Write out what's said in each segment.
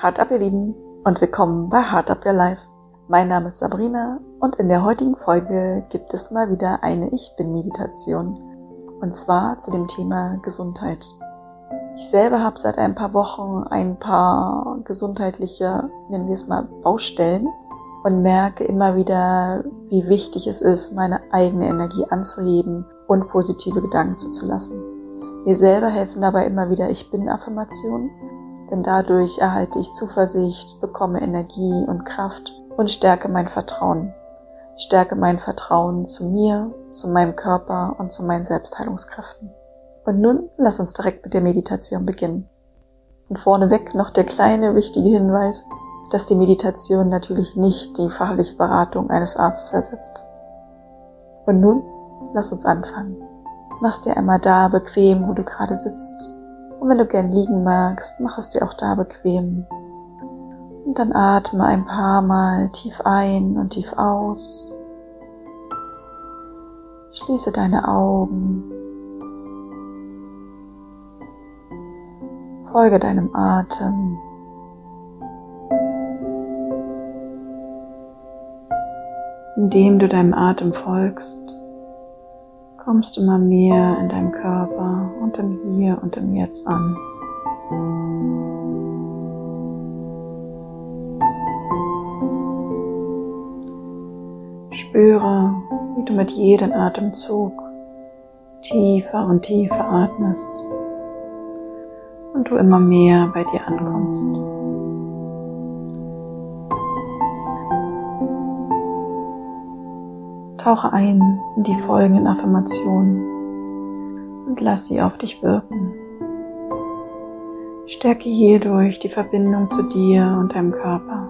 Hard Up, ihr Lieben, und willkommen bei Hard Up Your Life. Mein Name ist Sabrina und in der heutigen Folge gibt es mal wieder eine Ich Bin-Meditation. Und zwar zu dem Thema Gesundheit. Ich selber habe seit ein paar Wochen ein paar gesundheitliche, nennen wir es mal, Baustellen und merke immer wieder, wie wichtig es ist, meine eigene Energie anzuheben und positive Gedanken zuzulassen. Mir selber helfen dabei immer wieder Ich Bin-Affirmationen denn dadurch erhalte ich Zuversicht, bekomme Energie und Kraft und stärke mein Vertrauen. Stärke mein Vertrauen zu mir, zu meinem Körper und zu meinen Selbstheilungskräften. Und nun lass uns direkt mit der Meditation beginnen. Und vorneweg noch der kleine wichtige Hinweis, dass die Meditation natürlich nicht die fachliche Beratung eines Arztes ersetzt. Und nun lass uns anfangen. Mach's dir einmal da bequem, wo du gerade sitzt und wenn du gern liegen magst, mach es dir auch da bequem. Und dann atme ein paar Mal tief ein und tief aus. Schließe deine Augen. Folge deinem Atem. Indem du deinem Atem folgst, kommst du immer mehr in deinem Körper und im Hier und im Jetzt an. Spüre, wie du mit jedem Atemzug tiefer und tiefer atmest und du immer mehr bei dir ankommst. Tauche ein in die folgenden Affirmationen und lass sie auf dich wirken. Stärke hierdurch die Verbindung zu dir und deinem Körper.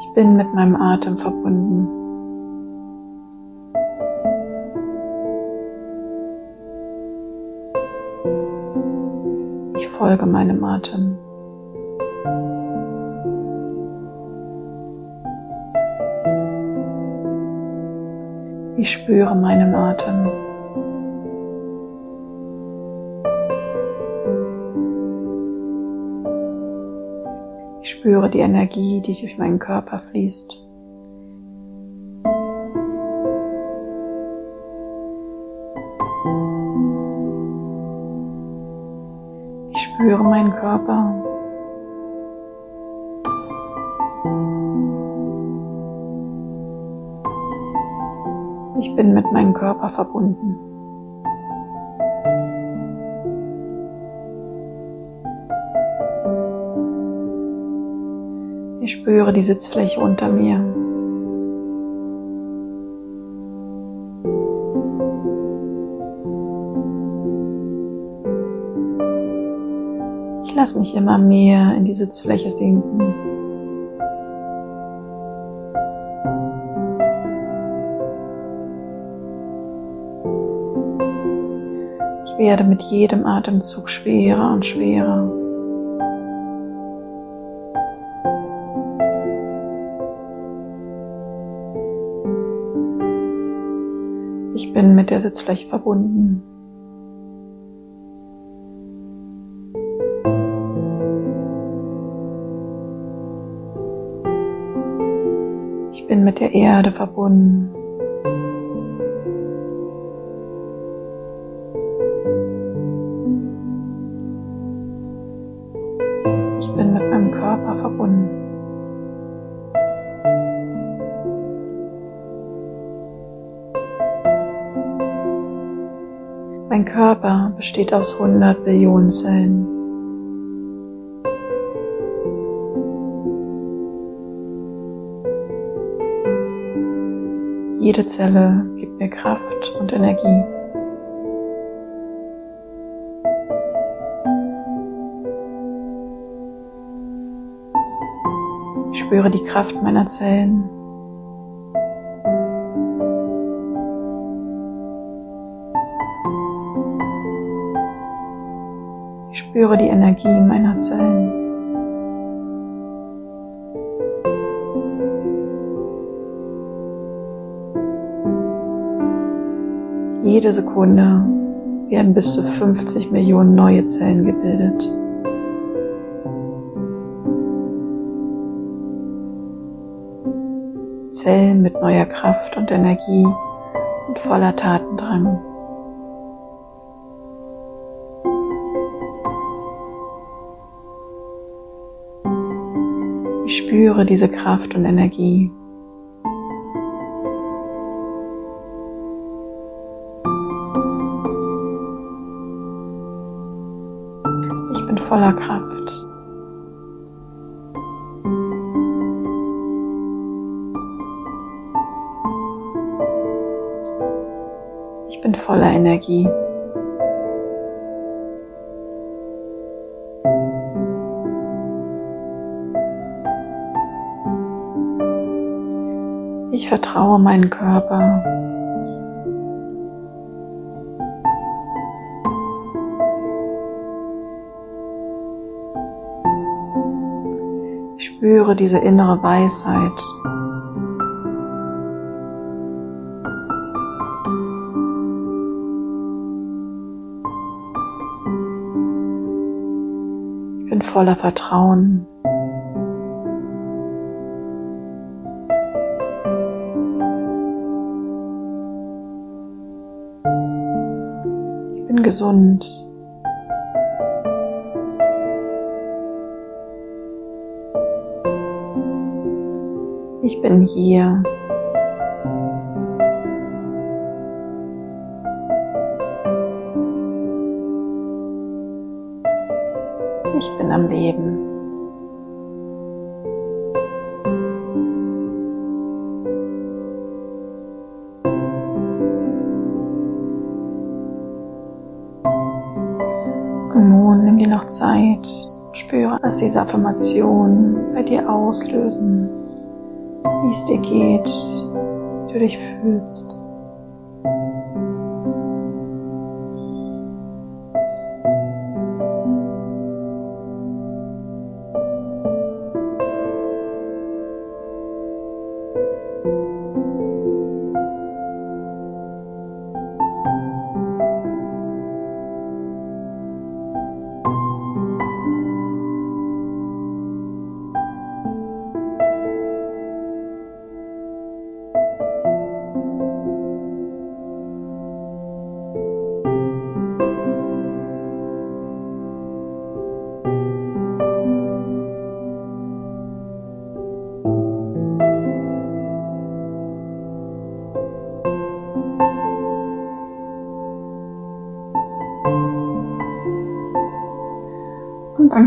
Ich bin mit meinem Atem verbunden. Ich folge meinem Atem. Ich spüre meinen Atem. Ich spüre die Energie, die durch meinen Körper fließt. Ich spüre meinen Körper. Ich bin mit meinem Körper verbunden. Ich spüre die Sitzfläche unter mir. Ich lasse mich immer mehr in die Sitzfläche sinken. Werde mit jedem Atemzug schwerer und schwerer. Ich bin mit der Sitzfläche verbunden. Ich bin mit der Erde verbunden. Körper verbunden. Mein Körper besteht aus 100 Billionen Zellen. Jede Zelle gibt mir Kraft und Energie. Spüre die Kraft meiner Zellen. Ich spüre die Energie meiner Zellen. Jede Sekunde werden bis zu 50 Millionen neue Zellen gebildet. Zellen mit neuer Kraft und Energie und voller Tatendrang. Ich spüre diese Kraft und Energie. Ich bin voller Kraft. Bin voller Energie. Ich vertraue meinen Körper. Ich spüre diese innere Weisheit. Voller Vertrauen. Ich bin gesund. Ich bin hier. Ich bin am Leben. Und nun nimm dir noch Zeit, spüre, was diese Affirmationen bei dir auslösen, wie es dir geht, wie du dich fühlst.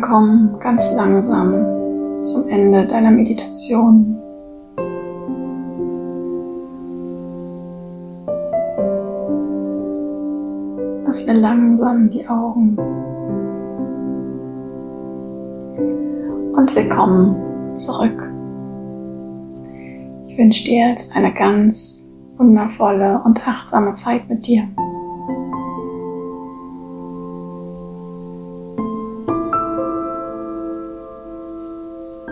Komm ganz langsam zum Ende deiner Meditation. Öffne langsam die Augen. Und willkommen zurück. Ich wünsche dir jetzt eine ganz wundervolle und achtsame Zeit mit dir.